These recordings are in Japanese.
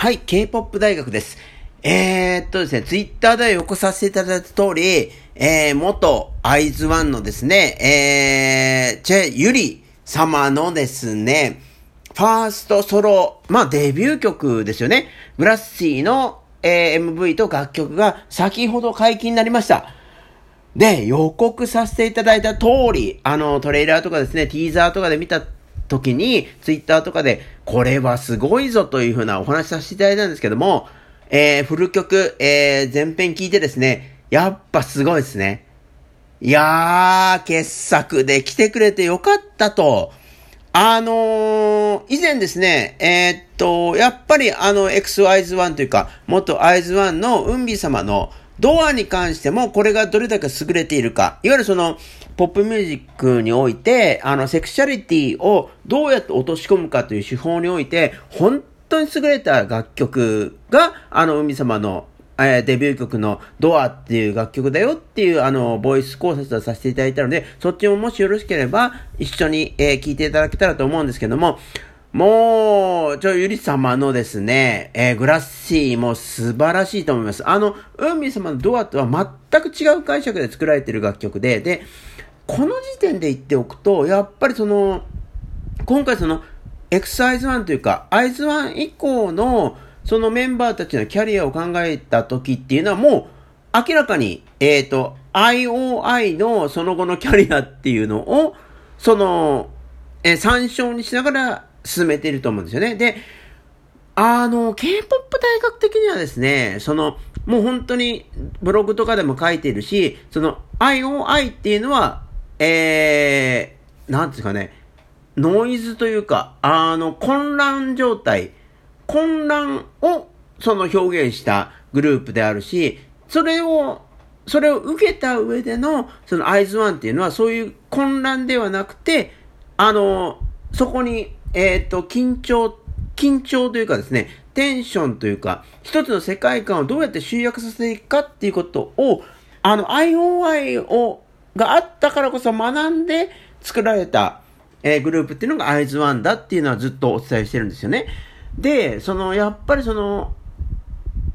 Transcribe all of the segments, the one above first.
はい、K-POP 大学です。えー、っとですね、ツイッターでよくさせていただいた通り、えー、元アイズワンのですね、えー、チェ・ユリ様のですね、ファーストソロ、まあデビュー曲ですよね。グラッシーの、えー、MV と楽曲が先ほど解禁になりました。で、予告させていただいた通り、あの、トレーラーとかですね、ティーザーとかで見た時に、ツイッターとかで、これはすごいぞというふうなお話しさせていただいたんですけども、えー、フル曲、えー、前編聞いてですね、やっぱすごいですね。いやー、傑作で来てくれてよかったと。あのー、以前ですね、えー、っと、やっぱりあの、XYZ1 というか、元 IZ1 のウンビ様のドアに関してもこれがどれだけ優れているか。いわゆるその、ポップミュージックにおいて、あの、セクシャリティをどうやって落とし込むかという手法において、本当に優れた楽曲が、あの、海様の、えー、デビュー曲のドアっていう楽曲だよっていう、あの、ボイス考察をさせていただいたので、そっちももしよろしければ、一緒に、えー、聞いていただけたらと思うんですけども、もう、ちょ、ゆり様のですね、えー、グラッシーも素晴らしいと思います。あの、海様のドアとは全く違う解釈で作られている楽曲で、で、この時点で言っておくと、やっぱりその、今回その、エクサイズ1というか、アイズ1以降の、そのメンバーたちのキャリアを考えた時っていうのはもう、明らかに、えっ、ー、と、IOI のその後のキャリアっていうのを、その、えー、参照にしながら進めていると思うんですよね。で、あの、K-POP 大学的にはですね、その、もう本当にブログとかでも書いてるし、その IOI っていうのは、えー、なんですかね、ノイズというか、あの、混乱状態、混乱をその表現したグループであるし、それを、それを受けた上での、そのアイズワンっていうのはそういう混乱ではなくて、あの、そこに、えっ、ー、と、緊張、緊張というかですね、テンションというか、一つの世界観をどうやって集約させていくかっていうことを、あの、IOI をがあったからこそ学んで作られた、えー、グループっていうのがアイズワンだっていうのはずっとお伝えしてるんですよね。で、その、やっぱりその、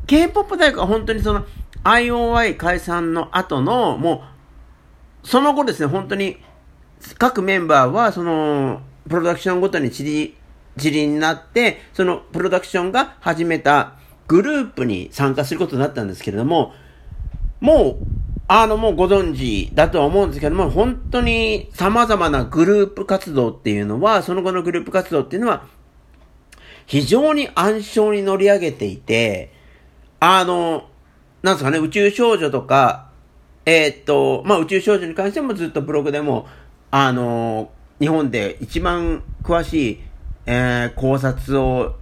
K-POP 大学は本当にその、IOI 解散の後の、もう、その後ですね、本当に、各メンバーは、その、プロダクションごとに散り、散りになって、そのプロダクションが始めたグループに参加することになったんですけれども、もう、あの、もうご存知だとは思うんですけども、本当に様々なグループ活動っていうのは、その後のグループ活動っていうのは、非常に暗礁に乗り上げていて、あの、なんですかね、宇宙少女とか、えー、っと、まあ、宇宙少女に関してもずっとブログでも、あの、日本で一番詳しい、えー、考察を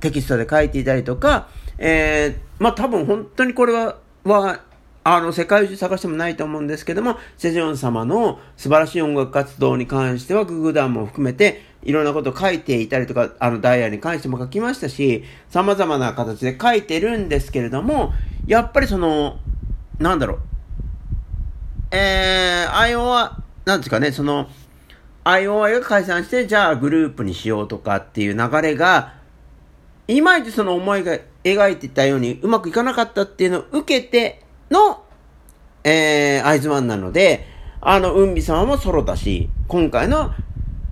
テキストで書いていたりとか、えー、まあ、多分本当にこれは、は、あの、世界中探してもないと思うんですけども、セジョン様の素晴らしい音楽活動に関しては、ググダンも含めて、いろんなことを書いていたりとか、あの、ダイヤに関しても書きましたし、様々な形で書いてるんですけれども、やっぱりその、なんだろう、えー、アイオワ、なんですかね、その、IOI が解散して、じゃあグループにしようとかっていう流れが、いまいちその思いが描いてたようにうまくいかなかったっていうのを受けて、の、えー、アイズワンなので、あの、うんび様もソロだし、今回の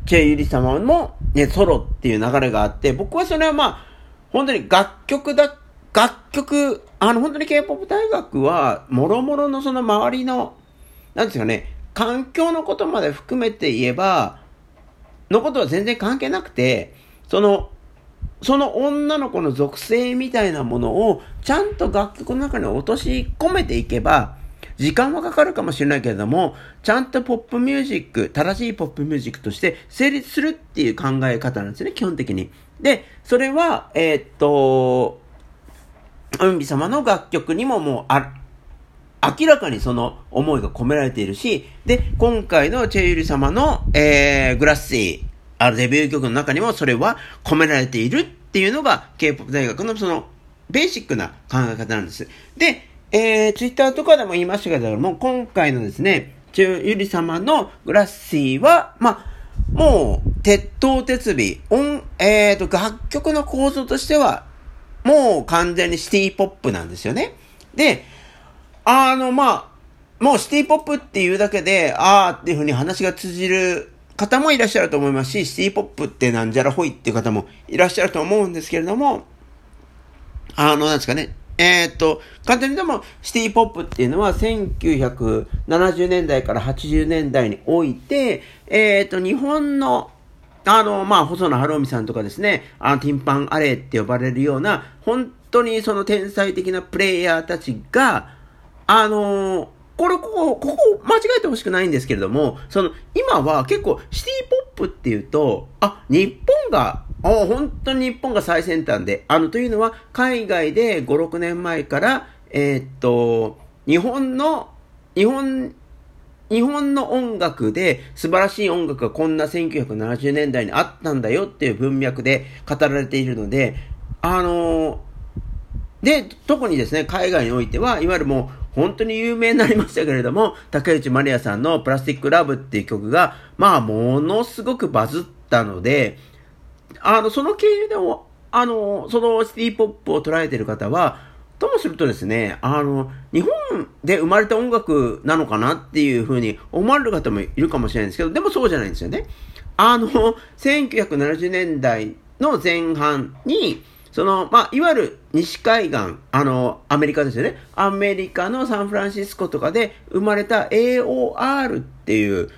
チェユリ様もね、ソロっていう流れがあって、僕はそれはまあ、本当に楽曲だ、楽曲、あの、本当に K-POP 大学は、もろもろのその周りの、なんですかね、環境のことまで含めて言えば、のことは全然関係なくて、その、その女の子の属性みたいなものをちゃんと楽曲の中に落とし込めていけば、時間はかかるかもしれないけれども、ちゃんとポップミュージック、正しいポップミュージックとして成立するっていう考え方なんですね、基本的に。で、それは、えー、っと、うんび様の楽曲にももうあ、明らかにその思いが込められているし、で、今回のチェユリ様の、えー、グラッシー、あるデビュー曲の中にもそれは込められているっていうのが K-POP 大学のそのベーシックな考え方なんです。で、えー、ツイッターとかでも言いましたけども、今回のですね、チュユリ様のグラッシーは、まあ、もう、鉄頭鉄尾、音、えーと、楽曲の構造としては、もう完全にシティポップなんですよね。で、あの、まあ、もうシティポップっていうだけで、ああっていうふうに話が通じる方もいらっしゃると思いますし、シティポップってなんじゃらほいっていう方もいらっしゃると思うんですけれども、あの、なんですかね、えー、っと、簡単にでも、シティポップっていうのは、1970年代から80年代において、えー、っと、日本の、あの、まあ、細野晴臣さんとかですね、あの、ティンパンアレイって呼ばれるような、本当にその天才的なプレイヤーたちが、あのこれ、ここ、ここ、間違えてほしくないんですけれども、その、今は結構、シティポップっていうと、あ、日本がお本当に日本が最先端で、あの、というのは、海外で5、6年前から、えー、っと、日本の、日本、日本の音楽で素晴らしい音楽がこんな1970年代にあったんだよっていう文脈で語られているので、あので、特にですね、海外においては、いわゆるもう本当に有名になりましたけれども、竹内まりやさんのプラスティックラブっていう曲が、まあ、ものすごくバズったので、あの、その経由でも、あの、そのシティポップを捉えてる方は、ともするとですね、あの、日本で生まれた音楽なのかなっていうふうに思われる方もいるかもしれないんですけど、でもそうじゃないんですよね。あの、1970年代の前半に、その、まあ、いわゆる西海岸、あの、アメリカですよね。アメリカのサンフランシスコとかで生まれた AOR っていう、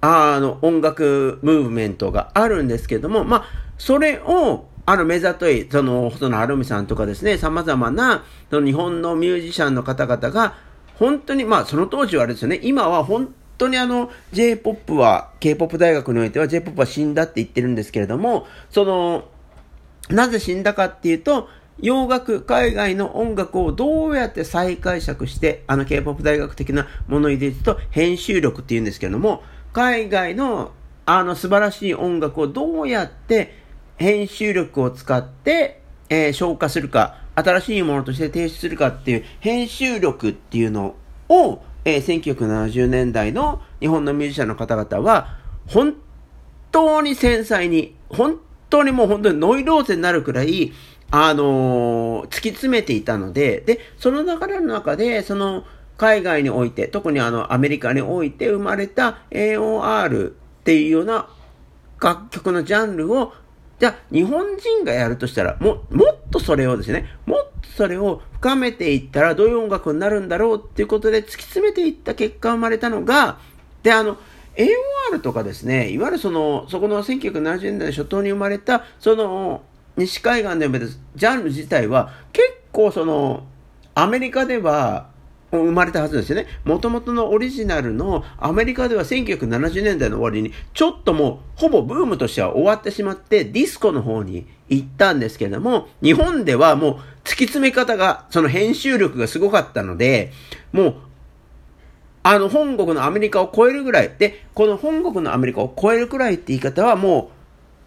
あの、音楽ムーブメントがあるんですけども、まあ、それを、あの、目ざとい、その、細野晴臣さんとかですね、様々な、その日本のミュージシャンの方々が、本当に、まあ、その当時はあれですよね、今は本当にあの、J-POP は、K-POP 大学においては J-POP は死んだって言ってるんですけれども、その、なぜ死んだかっていうと、洋楽、海外の音楽をどうやって再解釈して、あの K-POP 大学的なものを入れると、編集力って言うんですけれども、海外のあの素晴らしい音楽をどうやって編集力を使って、えー、消化するか、新しいものとして提出するかっていう編集力っていうのを、えー、1970年代の日本のミュージシャンの方々は、本当に繊細に、本当にもう本当にノイローゼになるくらい、あのー、突き詰めていたので、で、その流れの中で、その、海外において、特にあの、アメリカにおいて生まれた AOR っていうような楽曲のジャンルをじゃあ、日本人がやるとしたら、も、もっとそれをですね、もっとそれを深めていったらどういう音楽になるんだろうっていうことで突き詰めていった結果生まれたのが、で、あの、AOR とかですね、いわゆるその、そこの1970年代初頭に生まれた、その、西海岸で生まれたジャンル自体は、結構その、アメリカでは、生まれたはずですよね。もともとのオリジナルのアメリカでは1970年代の終わりにちょっともうほぼブームとしては終わってしまってディスコの方に行ったんですけども日本ではもう突き詰め方がその編集力がすごかったのでもうあの本国のアメリカを超えるぐらいでこの本国のアメリカを超えるくらいって言い方はも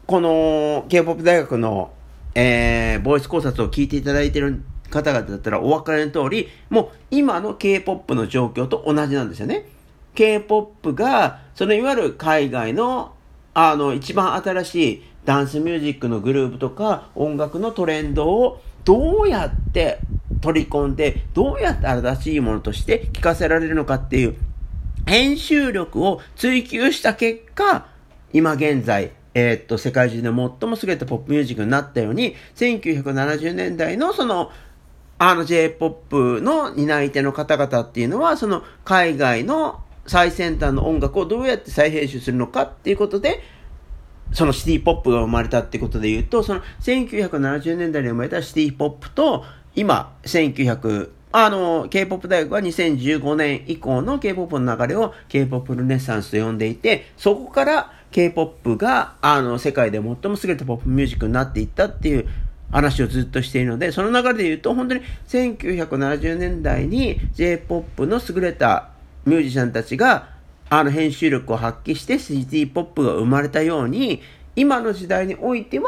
うこの K-POP 大学のえー、ボイス考察を聞いていただいてる方々だったらお分かりの通り、もう今の K-POP の状況と同じなんですよね。K-POP が、そのいわゆる海外の、あの、一番新しいダンスミュージックのグループとか音楽のトレンドをどうやって取り込んで、どうやって新しいものとして聞かせられるのかっていう編集力を追求した結果、今現在、えー、っと、世界中で最も優れたポップミュージックになったように、1970年代のそのあの J-POP の担い手の方々っていうのは、その海外の最先端の音楽をどうやって再編集するのかっていうことで、そのシティポップが生まれたってことで言うと、その1970年代に生まれたシティポップと、今、1900、あの、K-POP 大学は2015年以降の K-POP の流れを K-POP ルネッサンスと呼んでいて、そこから K-POP が、あの、世界で最も優れたポップミュージックになっていったっていう話をずっとしているので、その流れで言うと、本当に1970年代に J-POP の優れたミュージシャンたちが、あの編集力を発揮してシティポップが生まれたように、今の時代においては、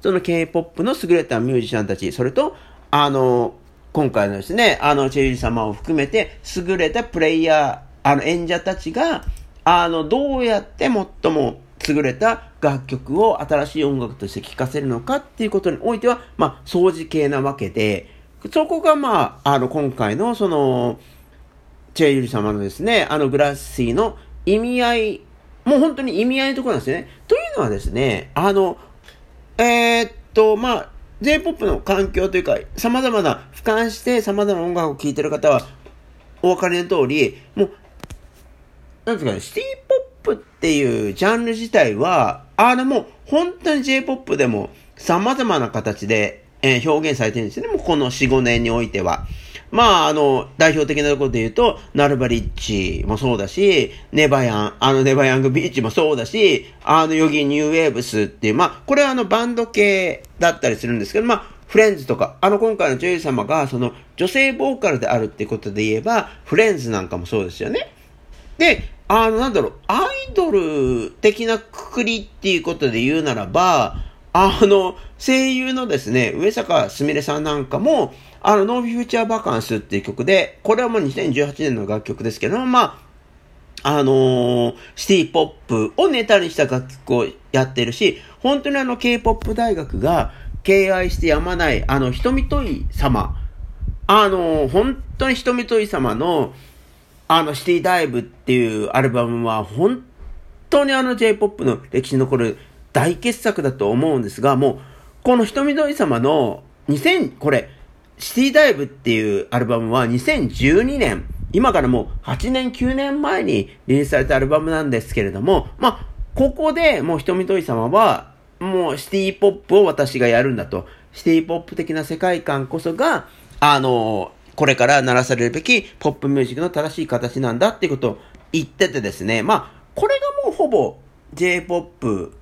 その K-POP の優れたミュージシャンたち、それと、あの、今回のですね、あの、チェリー様を含めて、優れたプレイヤー、あの、演者たちが、あの、どうやって最も優れた楽曲を新しい音楽として聴かせるのかっていうことにおいては、まあ、掃除系なわけで、そこがまあ、あの、今回のその、チェイユリ様のですね、あのグラッシーの意味合い、もう本当に意味合いのところなんですね。というのはですね、あの、えー、っと、まあ、J-POP の環境というか、様々な、俯瞰して様々な音楽を聴いてる方は、お分かりの通り、もう、なんですかね、シティポップっていうジャンル自体は、あのもう、本当に J-POP でも様々な形で、えー、表現されてるんですよね。もうこの4、5年においては。まあ、あの、代表的なところで言うと、ナルバリッチもそうだし、ネバヤン、あのネバヤングビーチもそうだし、あのヨギニューウェーブスっていう、まあ、これはあのバンド系だったりするんですけど、まあ、フレンズとか、あの今回の女優様が、その女性ボーカルであるってことで言えば、フレンズなんかもそうですよね。で、あの、なんだろう、アイドル的なくくりっていうことで言うならば、あの、声優のですね、上坂すみれさんなんかも、あの、ノーフューチャーバカンスっていう曲で、これはもう2018年の楽曲ですけども、まあ、あのー、シティポップをネタにした楽曲をやってるし、本当にあの、K-POP 大学が敬愛してやまない、あの、瞳とい様、あのー、本当に瞳とい様の、あの、シティダイブっていうアルバムは、本当にあの J-POP の歴史に残る大傑作だと思うんですが、もう、この瞳とい様の2000、これ、シティダイブっていうアルバムは2012年、今からもう8年9年前にリリースされたアルバムなんですけれども、まあ、ここでもう瞳とい様は、もうシティポップを私がやるんだと。シティポップ的な世界観こそが、あの、これから鳴らされるべきポップミュージックの正しい形なんだっていうことを言っててですね、まあ、これがもうほぼ J-POP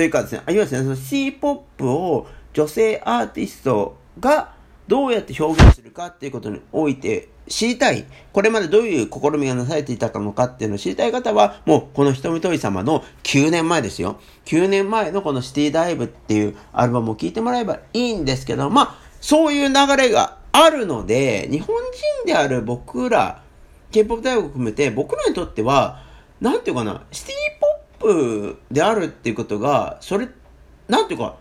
というかですね、いわゆるですね、その C-POP を女性アーティストがどうやって表現するかっていうことにおいて知りたい。これまでどういう試みがなされていたのかっていうのを知りたい方は、もうこの瞳とい様の9年前ですよ。9年前のこのシティダイブっていうアルバムを聴いてもらえばいいんですけど、まあ、そういう流れがあるので、日本人である僕ら、K-POP 大学を含めて僕らにとっては、なんていうかな、シティプであるっていうことが、それ、なんていうか、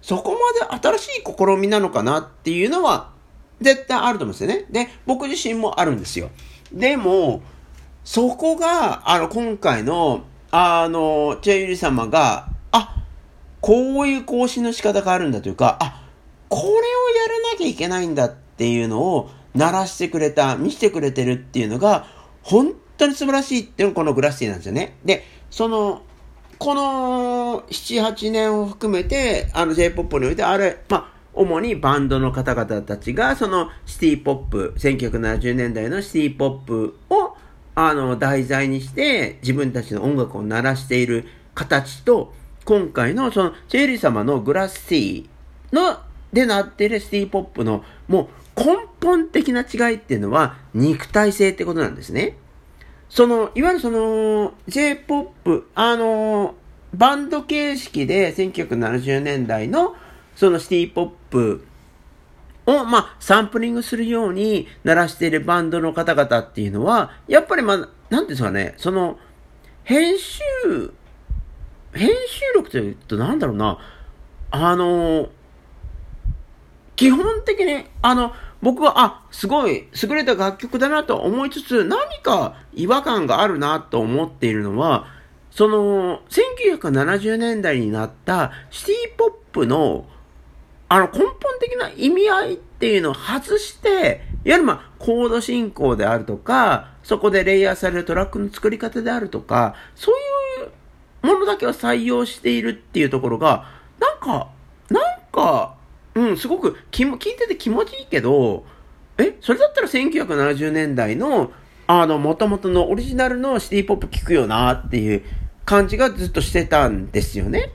そこまで新しい試みなのかなっていうのは、絶対あると思うんですよね。で、僕自身もあるんですよ。でも、そこが、あの、今回の、あの、チェユリ様が、あ、こういう更新の仕方があるんだというか、あ、これをやらなきゃいけないんだっていうのを、鳴らしてくれた、見せてくれてるっていうのが、本当に素晴らしいっていうのがこのグラスティなんですよね。で、その、この7、8年を含めて、あの J-POP において、あれ、まあ、主にバンドの方々たちが、そのシティポップ、1970年代のシティポップを、あの、題材にして、自分たちの音楽を鳴らしている形と、今回のその、チェリー様のグラスティの、でなっているシティポップの、もう根本的な違いっていうのは、肉体性ってことなんですね。その、いわゆるその、J-POP、あの、バンド形式で1970年代のそのシティポップを、まあ、サンプリングするように鳴らしているバンドの方々っていうのは、やっぱりまあ、なんていうんですかね、その、編集、編集力というとなんだろうな、あの、基本的に、あの、僕は、あ、すごい優れた楽曲だなと思いつつ、何か違和感があるなと思っているのは、その、1970年代になったシティポップの、あの、根本的な意味合いっていうのを外して、いわゆるまあ、コード進行であるとか、そこでレイヤーされるトラックの作り方であるとか、そういうものだけを採用しているっていうところが、なんか、なんか、うん、すごく気も、聞いてて気持ちいいけど、え、それだったら1970年代の、あの、元々のオリジナルのシティポップ聞くよなっていう感じがずっとしてたんですよね。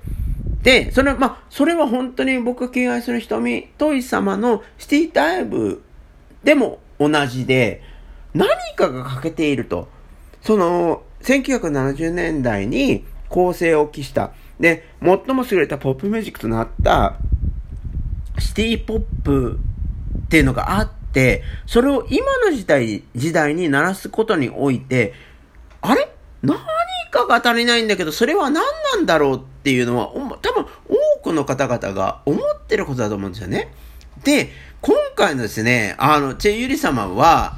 で、それは、まあ、それは本当に僕が敬愛する瞳、トイ様のシティダイブでも同じで、何かが欠けていると。その、1970年代に構成を期した。で、最も優れたポップミュージックとなったシティポップっていうのがあって、それを今の時代、時代に鳴らすことにおいて、あれ？何かが足りないんだけど、それは何なんだろうっていうのは、多分多くの方々が思ってることだと思うんですよね。で、今回のですね、あの、チェ・ユリ様は、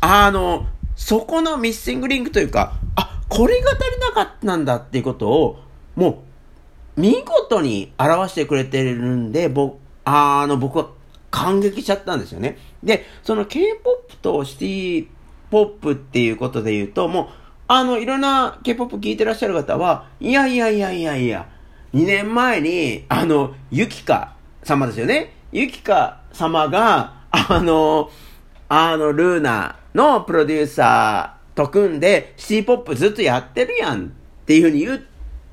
あの、そこのミッシングリンクというか、あ、これが足りなかったんだっていうことを、もう、見事に表してくれてるんで、僕、あの、僕は感激しちゃったんですよね。で、その K-POP とシティポップっていうことで言うと、もう、あの、いろんな K-POP 聞いてらっしゃる方は、いやいやいやいやいや、2年前に、あの、ゆきか様ですよね。ゆきか様が、あの、あの、ルーナのプロデューサーと組んで、シティポップずっとやってるやんっていうふうに言う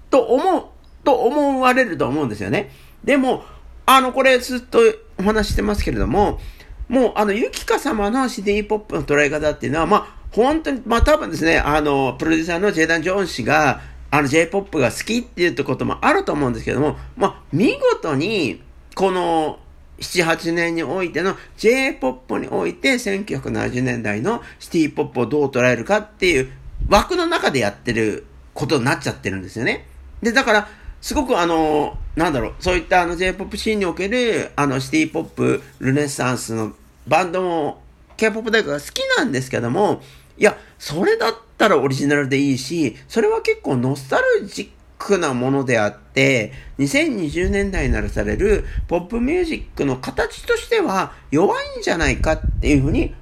と思う、と思われると思うんですよね。でも、あの、これずっとお話してますけれども、もう、あの、ゆきか様のシティポップの捉え方っていうのは、まあ、本当に、まあ多分ですね、あの、プロデューサーのジェイダン・ジョーン氏が、あの、J-POP が好きっていうこともあると思うんですけども、まあ、見事に、この、7、8年においての J-POP において1970年代のシティポップをどう捉えるかっていう枠の中でやってることになっちゃってるんですよね。で、だから、すごくあの、なんだろう、そういったあの J-POP シーンにおけるあのシティポップ、ルネッサンスのバンドも K-POP 大学が好きなんですけども、いや、それだったらオリジナルでいいし、それは結構ノスタルジックなものであって、2020年代にならされるポップミュージックの形としては弱いんじゃないかっていうふうに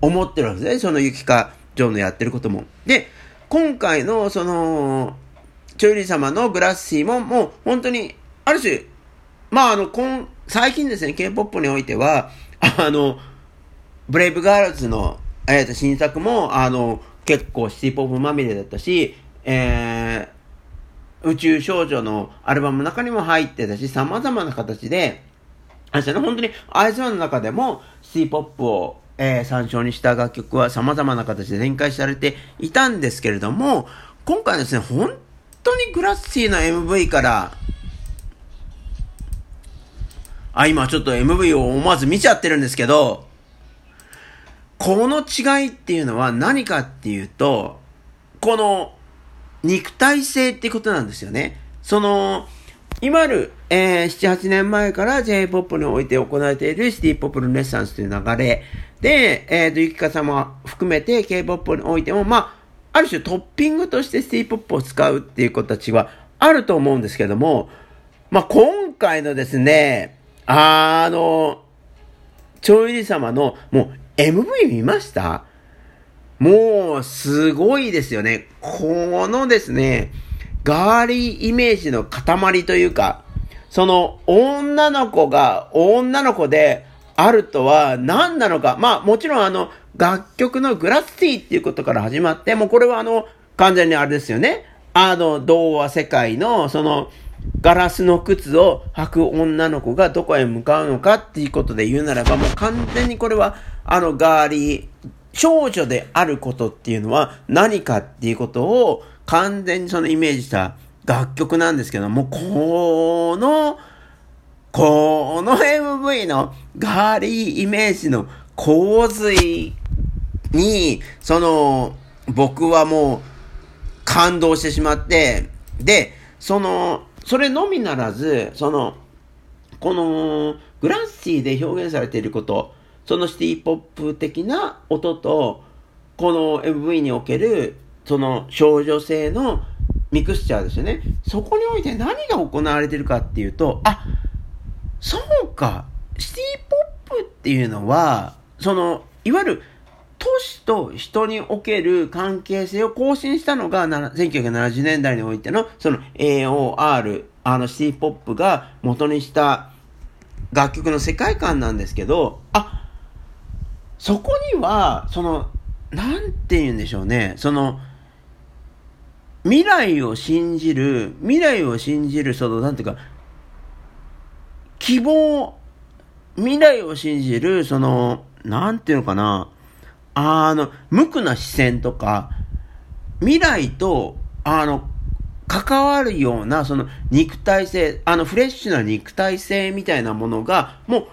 思ってるわけですね。そのゆきかジョーのやってることも。で、今回のその、チョイリー様のグラッシーももう本当に、ある種、まああの、今、最近ですね、K-POP においては、あの、ブレイブガールズの、えっ、と、新作も、あの、結構シティポップまみれだったし、えー、宇宙少女のアルバムの中にも入ってたし、様々な形で、あれね、本当にアイズワンの中でもシティポップを、えー、参照にした楽曲は様々な形で展開されていたんですけれども、今回ですね、本当にグラッシーな MV から、あ、今ちょっと MV を思わず見ちゃってるんですけど、この違いっていうのは何かっていうと、この肉体性ってことなんですよね。その、今ある、えー、7、8年前から J-POP において行われているシティポップルネッサンスという流れで、えっ、ー、と、ゆきか様含めて K-POP においても、まあ、ある種トッピングとしてシティポップを使うっていう子たちはあると思うんですけども、まあ、今回のですね、あの、ちょいり様の、もう MV 見ました？もう、すごいですよね。このですね、ガーリーイメージの塊というか、その女の子が女の子であるとは何なのか。まあもちろんあの楽曲のグラッシーっていうことから始まって、もうこれはあの完全にあれですよね。あの童話世界のそのガラスの靴を履く女の子がどこへ向かうのかっていうことで言うならば、もう完全にこれは、あの、ガーリー、少女であることっていうのは何かっていうことを完全にそのイメージした楽曲なんですけども、この、この MV のガーリーイメージの洪水に、その、僕はもう感動してしまって、で、その、それのみならず、その、この、グラッシーで表現されていること、そのシティポップ的な音と、この MV における、その少女性のミクスチャーですよね。そこにおいて何が行われてるかっていうと、あ、そうか、シティポップっていうのは、その、いわゆる都市と人における関係性を更新したのが、1970年代においての、その AOR、あのシティポップが元にした楽曲の世界観なんですけど、あ、そこには、その、なんて言うんでしょうね、その、未来を信じる、未来を信じる、その、なんていうか、希望、未来を信じる、その、なんていうのかな、あの、無垢な視線とか、未来と、あの、関わるような、その肉体性、あのフレッシュな肉体性みたいなものが、もう、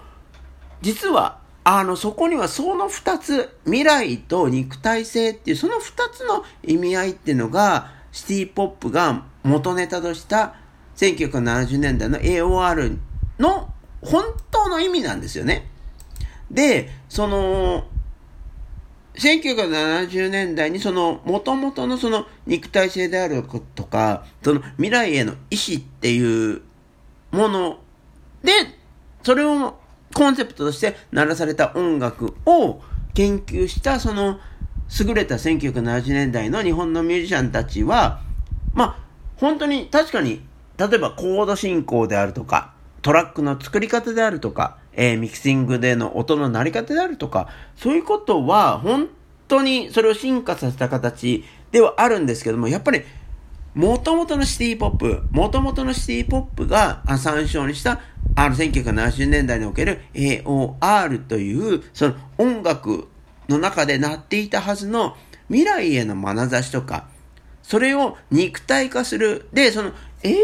実は、あの、そこにはその二つ、未来と肉体性っていう、その二つの意味合いっていうのが、シティポップが元ネタとした1970年代の AOR の本当の意味なんですよね。で、その、1970年代にその元々のその肉体性であるとか、その未来への意志っていうもので、それをコンセプトとして鳴らされた音楽を研究したその優れた1970年代の日本のミュージシャンたちは、まあ、本当に確かに、例えばコード進行であるとか、トラックの作り方であるとか、えー、ミキシングでの音の鳴り方であるとか、そういうことは本当にそれを進化させた形ではあるんですけども、やっぱり元々のシティポップ、元々のシティポップが参照にしたあの1970年代における AOR というその音楽の中で鳴っていたはずの未来への眼差しとか、それを肉体化する。で、その AOR、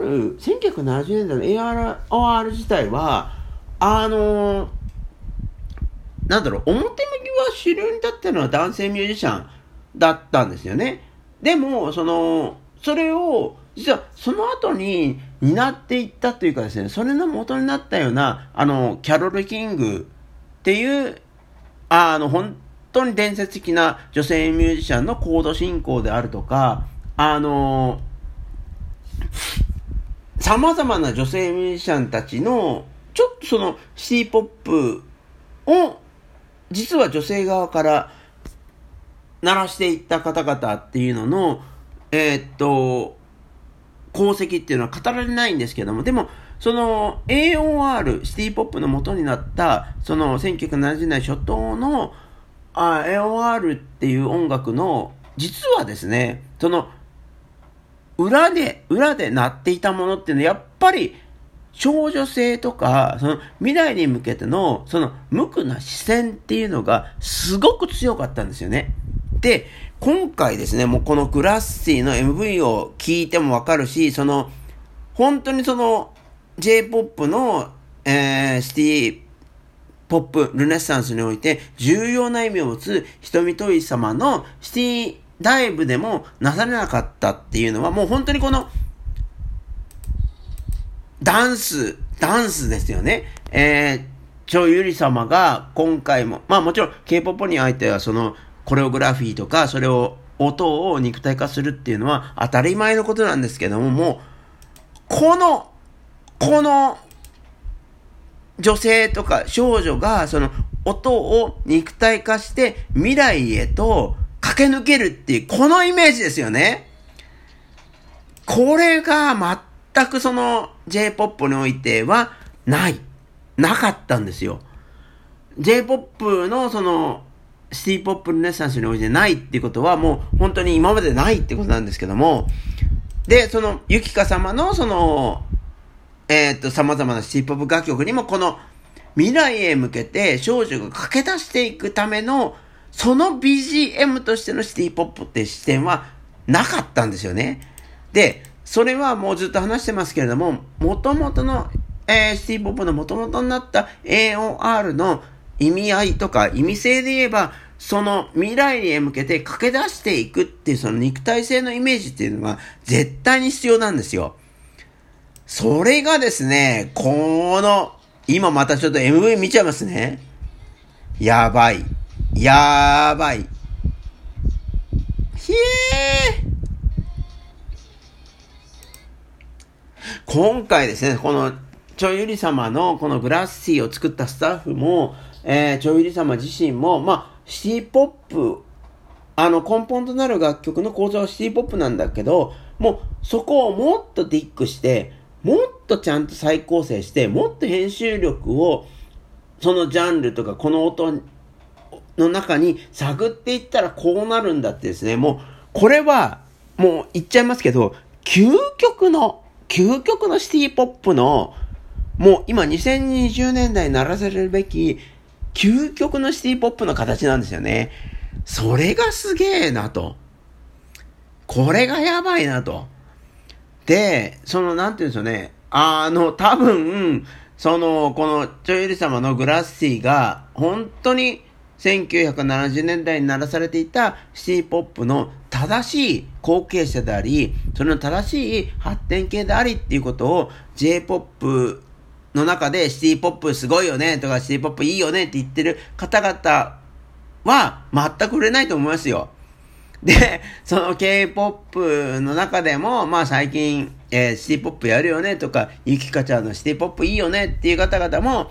1970年代の AROR 自体は、あのー、なんだろう、表向きは主流に立ってるのは男性ミュージシャンだったんですよね。でも、その、それを、実はその後に担っていったというかですね、それの元になったような、あの、キャロル・キングっていう、あの、本当に伝説的な女性ミュージシャンのコード進行であるとか、あの、様々な女性ミュージシャンたちの、ちょっとそのシティポップを、実は女性側から鳴らしていった方々っていうのの、えー、っと、功績っていうのは語られないんですけども、でも、その AOR、シティポップの元になった、その1970年初頭のあ AOR っていう音楽の、実はですね、その、裏で、裏で鳴っていたものっていうのは、やっぱり、少女性とか、その未来に向けての、その無垢な視線っていうのが、すごく強かったんですよね。で、今回ですね、もうこのグラッシーの MV を聞いてもわかるし、その、本当にその、J-POP の、えー、シティポップ、ルネッサンスにおいて重要な意味を持つ瞳とい様のシティダイブでもなされなかったっていうのはもう本当にこのダンス、ダンスですよね。えー、超ゆり様が今回も、まあもちろん K-POP においてはそのコレオグラフィーとかそれを音を肉体化するっていうのは当たり前のことなんですけども、もう、この、この女性とか少女がその音を肉体化して未来へと駆け抜けるっていう、このイメージですよね。これが全くその J-POP においてはない。なかったんですよ。J-POP のそのシティポップルネッサンスにおいてないっていうことはもう本当に今までないってことなんですけども、で、そのゆきか様のそのえー、っと、様々なシティポップ楽曲にもこの未来へ向けて少女が駆け出していくためのその BGM としてのシティポップって視点はなかったんですよね。で、それはもうずっと話してますけれども、元々の、えー、シティポップの元々になった AOR の意味合いとか意味性で言えば、その未来へ向けて駆け出していくっていうその肉体性のイメージっていうのが絶対に必要なんですよ。それがですね、この、今またちょっと MV 見ちゃいますね。やばい。やーばい。ひえー。今回ですね、この、ちょゆり様のこのグラッシーを作ったスタッフも、えー、ちょゆり様自身も、まあ、シティポップ、あの根本となる楽曲の構造はシティポップなんだけど、もうそこをもっとディックして、もっとちゃんと再構成して、もっと編集力を、そのジャンルとかこの音の中に探っていったらこうなるんだってですね、もう、これは、もう言っちゃいますけど、究極の、究極のシティポップの、もう今2020年代にならせるべき、究極のシティポップの形なんですよね。それがすげえなと。これがやばいなと。で、その、なんていうんですよね、あの、多分、その、この、チョイル様のグラッシーが、本当に1970年代に鳴らされていたシティポップの正しい後継者であり、その正しい発展系でありっていうことを J-POP の中でシティポップすごいよねとかシティポップいいよねって言ってる方々は全く売れないと思いますよ。で、その K-POP の中でも、まあ最近、えー、シティポップやるよねとか、ゆきかちゃんのシティポップいいよねっていう方々も、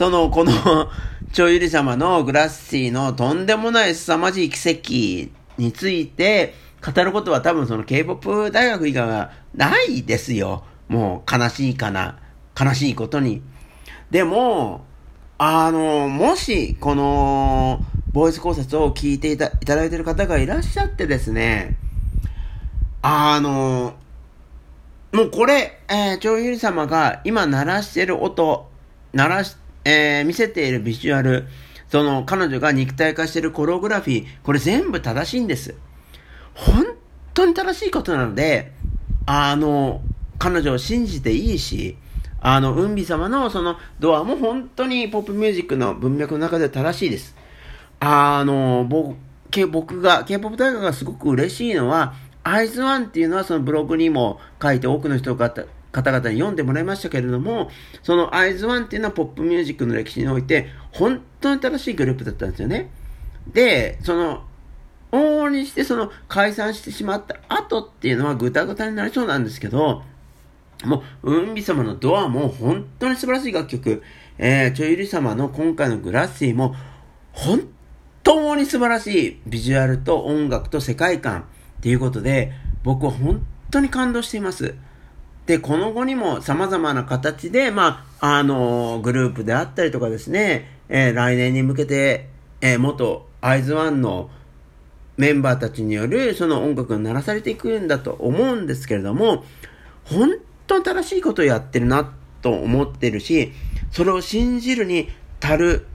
その、この超ゆり様のグラッシーのとんでもない凄まじい奇跡について語ることは多分その K-POP 大学以外はないですよ。もう悲しいかな。悲しいことに。でも、あの、もし、この、ボイス考察を聞いていたいただいている方がいらっしゃってですね、あの、もうこれ、えー、超ゆり様が今鳴らしてる音、鳴らし、えー、見せているビジュアル、その彼女が肉体化しているコログラフィー、これ全部正しいんです。本当に正しいことなので、あの、彼女を信じていいし、あの、うんび様のそのドアも本当にポップミュージックの文脈の中で正しいです。あの、僕、僕が、K-POP 大学がすごく嬉しいのは、アイズワンっていうのはそのブログにも書いて多くの人が方々に読んでもらいましたけれども、そのアイズワンっていうのはポップミュージックの歴史において、本当に正しいグループだったんですよね。で、その、往々にしてその解散してしまった後っていうのはぐたぐたになりそうなんですけど、もう、うんび様のドアも本当に素晴らしい楽曲、えー、ちょゆり様の今回のグラッシーも、本当に素晴らしいビジュアルと音楽と世界観っていうことで、僕は本当に感動しています。で、この後にも様々な形で、まあ、あの、グループであったりとかですね、えー、来年に向けて、えー、元アイズワンのメンバーたちによるその音楽が鳴らされていくんだと思うんですけれども、本当に正しいことをやってるなと思ってるし、それを信じるに足る、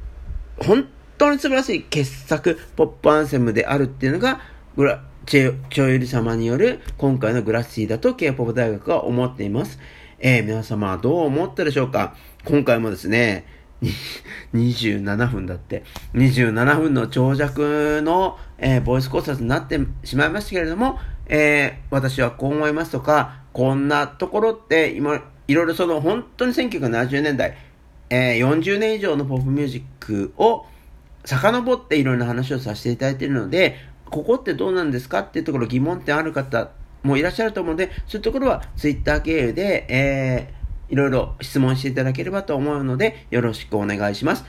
本当に素晴らしい傑作、ポップアンセムであるっていうのが、チェ、チョイル様による今回のグラッシーだと K-POP 大学は思っています。えー、皆様はどう思ったでしょうか？今回もですね、27分だって、27分の長尺の、えー、ボイス考察になってしまいましたけれども、えー、私はこう思いますとか、こんなところって今、いろいろその本当に1970年代、えー、40年以上のポップミュージックを遡っていろんな話をさせていただいているので、ここってどうなんですかっていうところ疑問点ある方もいらっしゃると思うので、そういうところはツイッター経由で、えー、いろいろ質問していただければと思うので、よろしくお願いします。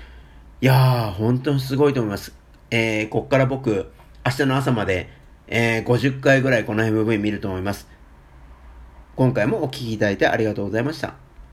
いやー、本当にすごいと思います。えー、こっから僕、明日の朝まで、えー、50回ぐらいこの MV 見ると思います。今回もお聴きいただいてありがとうございました。